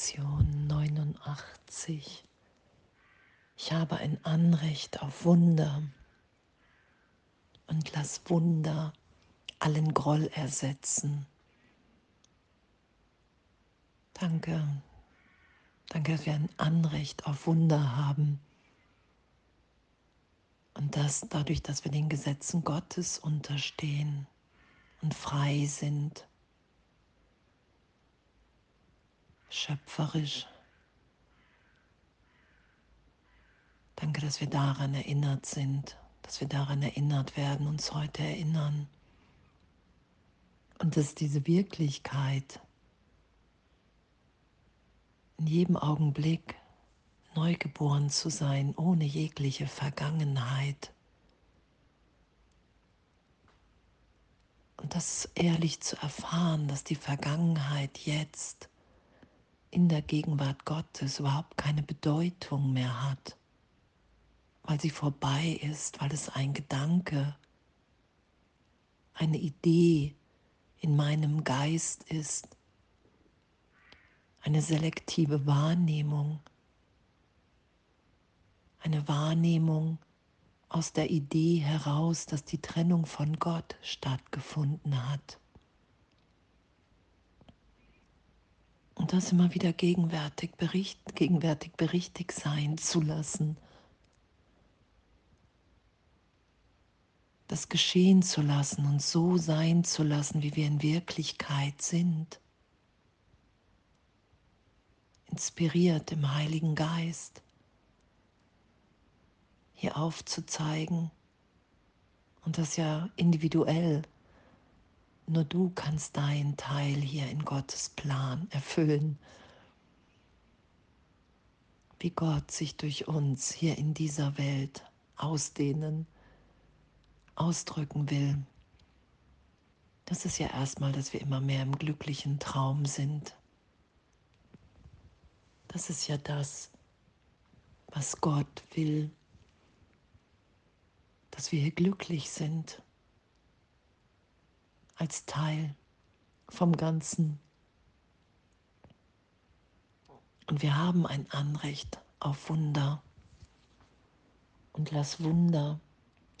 Lektion 89. Ich habe ein Anrecht auf Wunder und lass Wunder allen Groll ersetzen. Danke, danke, dass wir ein Anrecht auf Wunder haben. Und das dadurch, dass wir den Gesetzen Gottes unterstehen und frei sind, schöpferisch. Danke, dass wir daran erinnert sind, dass wir daran erinnert werden, uns heute erinnern. Und dass diese Wirklichkeit in jedem Augenblick neugeboren zu sein, ohne jegliche Vergangenheit. Und das ehrlich zu erfahren, dass die Vergangenheit jetzt in der Gegenwart Gottes überhaupt keine Bedeutung mehr hat weil sie vorbei ist, weil es ein Gedanke, eine Idee in meinem Geist ist, eine selektive Wahrnehmung, eine Wahrnehmung aus der Idee heraus, dass die Trennung von Gott stattgefunden hat. Und das immer wieder gegenwärtig, bericht, gegenwärtig berichtig sein zu lassen das geschehen zu lassen und so sein zu lassen, wie wir in Wirklichkeit sind. Inspiriert im Heiligen Geist, hier aufzuzeigen und das ja individuell. Nur du kannst deinen Teil hier in Gottes Plan erfüllen wie Gott sich durch uns hier in dieser Welt ausdehnen ausdrücken will. Das ist ja erstmal, dass wir immer mehr im glücklichen Traum sind. Das ist ja das, was Gott will, dass wir hier glücklich sind als Teil vom Ganzen. Und wir haben ein Anrecht auf Wunder. Und lass Wunder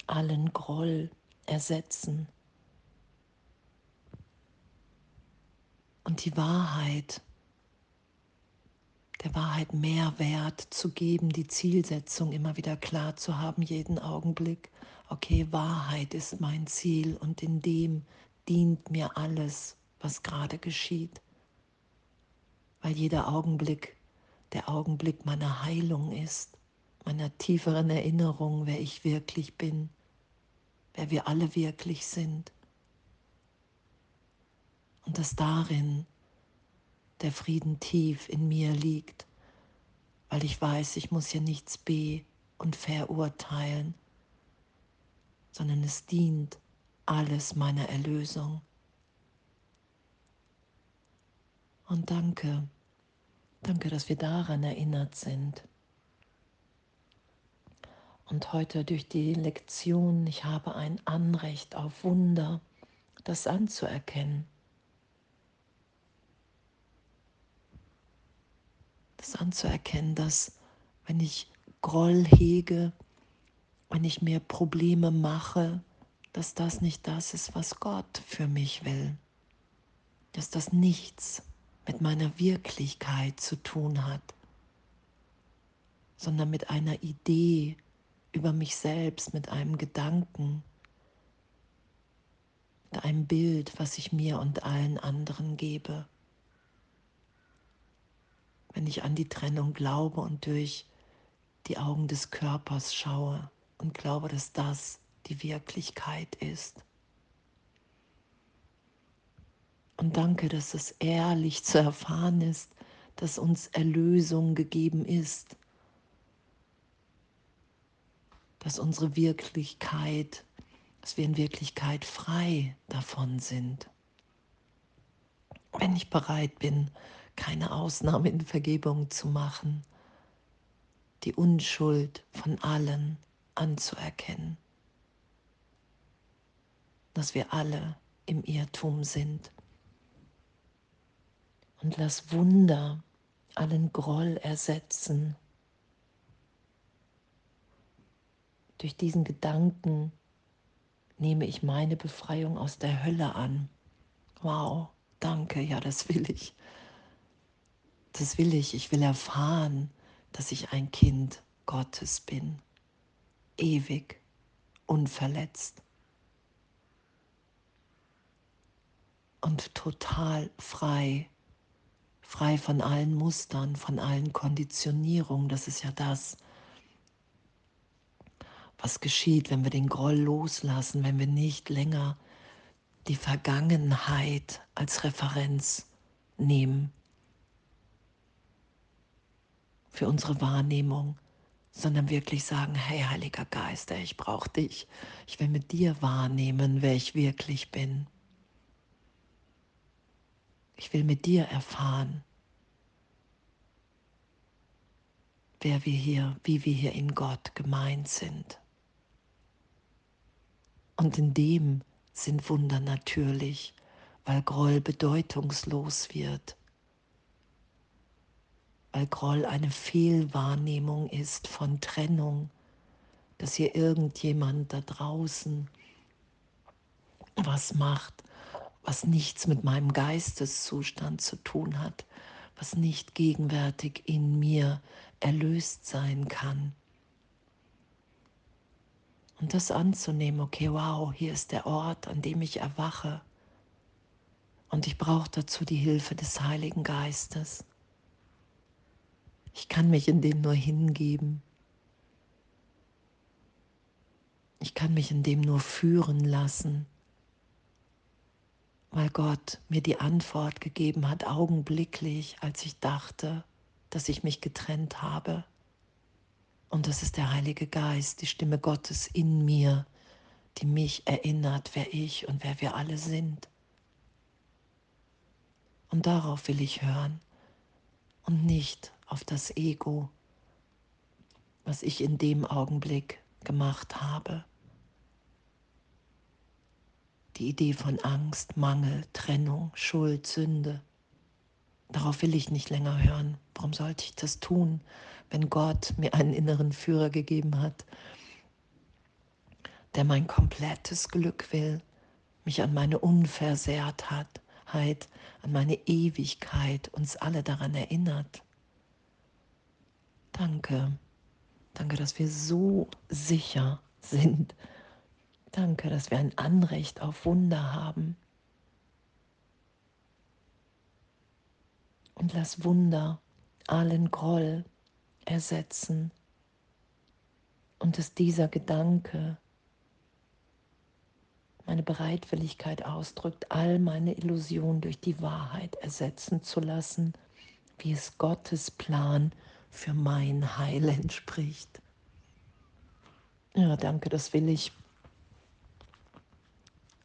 allen Groll ersetzen. Und die Wahrheit, der Wahrheit mehr Wert zu geben, die Zielsetzung immer wieder klar zu haben, jeden Augenblick. Okay, Wahrheit ist mein Ziel und in dem dient mir alles, was gerade geschieht. Weil jeder Augenblick der Augenblick meiner Heilung ist, meiner tieferen Erinnerung, wer ich wirklich bin wer wir alle wirklich sind. Und dass darin der Frieden tief in mir liegt, weil ich weiß, ich muss hier nichts be und verurteilen, sondern es dient alles meiner Erlösung. Und danke, danke, dass wir daran erinnert sind. Und heute durch die Lektion, ich habe ein Anrecht auf Wunder, das anzuerkennen. Das anzuerkennen, dass wenn ich Groll hege, wenn ich mir Probleme mache, dass das nicht das ist, was Gott für mich will. Dass das nichts mit meiner Wirklichkeit zu tun hat, sondern mit einer Idee, über mich selbst mit einem Gedanken, mit einem Bild, was ich mir und allen anderen gebe. Wenn ich an die Trennung glaube und durch die Augen des Körpers schaue und glaube, dass das die Wirklichkeit ist. Und danke, dass es ehrlich zu erfahren ist, dass uns Erlösung gegeben ist dass unsere Wirklichkeit, dass wir in Wirklichkeit frei davon sind. Wenn ich bereit bin, keine Ausnahme in Vergebung zu machen, die Unschuld von allen anzuerkennen, dass wir alle im Irrtum sind. Und lass Wunder allen Groll ersetzen. Durch diesen Gedanken nehme ich meine Befreiung aus der Hölle an. Wow, danke, ja, das will ich. Das will ich. Ich will erfahren, dass ich ein Kind Gottes bin. Ewig, unverletzt. Und total frei. Frei von allen Mustern, von allen Konditionierungen. Das ist ja das, was geschieht, wenn wir den Groll loslassen, wenn wir nicht länger die Vergangenheit als Referenz nehmen für unsere Wahrnehmung, sondern wirklich sagen, hey Heiliger Geist, ich brauche dich. Ich will mit dir wahrnehmen, wer ich wirklich bin. Ich will mit dir erfahren, wer wir hier, wie wir hier in Gott gemeint sind. Und in dem sind Wunder natürlich, weil Groll bedeutungslos wird, weil Groll eine Fehlwahrnehmung ist von Trennung, dass hier irgendjemand da draußen was macht, was nichts mit meinem Geisteszustand zu tun hat, was nicht gegenwärtig in mir erlöst sein kann. Und das anzunehmen, okay, wow, hier ist der Ort, an dem ich erwache. Und ich brauche dazu die Hilfe des Heiligen Geistes. Ich kann mich in dem nur hingeben. Ich kann mich in dem nur führen lassen, weil Gott mir die Antwort gegeben hat, augenblicklich, als ich dachte, dass ich mich getrennt habe. Und das ist der Heilige Geist, die Stimme Gottes in mir, die mich erinnert, wer ich und wer wir alle sind. Und darauf will ich hören und nicht auf das Ego, was ich in dem Augenblick gemacht habe. Die Idee von Angst, Mangel, Trennung, Schuld, Sünde. Darauf will ich nicht länger hören. Warum sollte ich das tun, wenn Gott mir einen inneren Führer gegeben hat, der mein komplettes Glück will, mich an meine Unversehrtheit, an meine Ewigkeit, uns alle daran erinnert. Danke. Danke, dass wir so sicher sind. Danke, dass wir ein Anrecht auf Wunder haben. Und lass Wunder allen Groll ersetzen. Und dass dieser Gedanke meine Bereitwilligkeit ausdrückt, all meine Illusionen durch die Wahrheit ersetzen zu lassen, wie es Gottes Plan für mein Heil entspricht. Ja, danke, das will ich.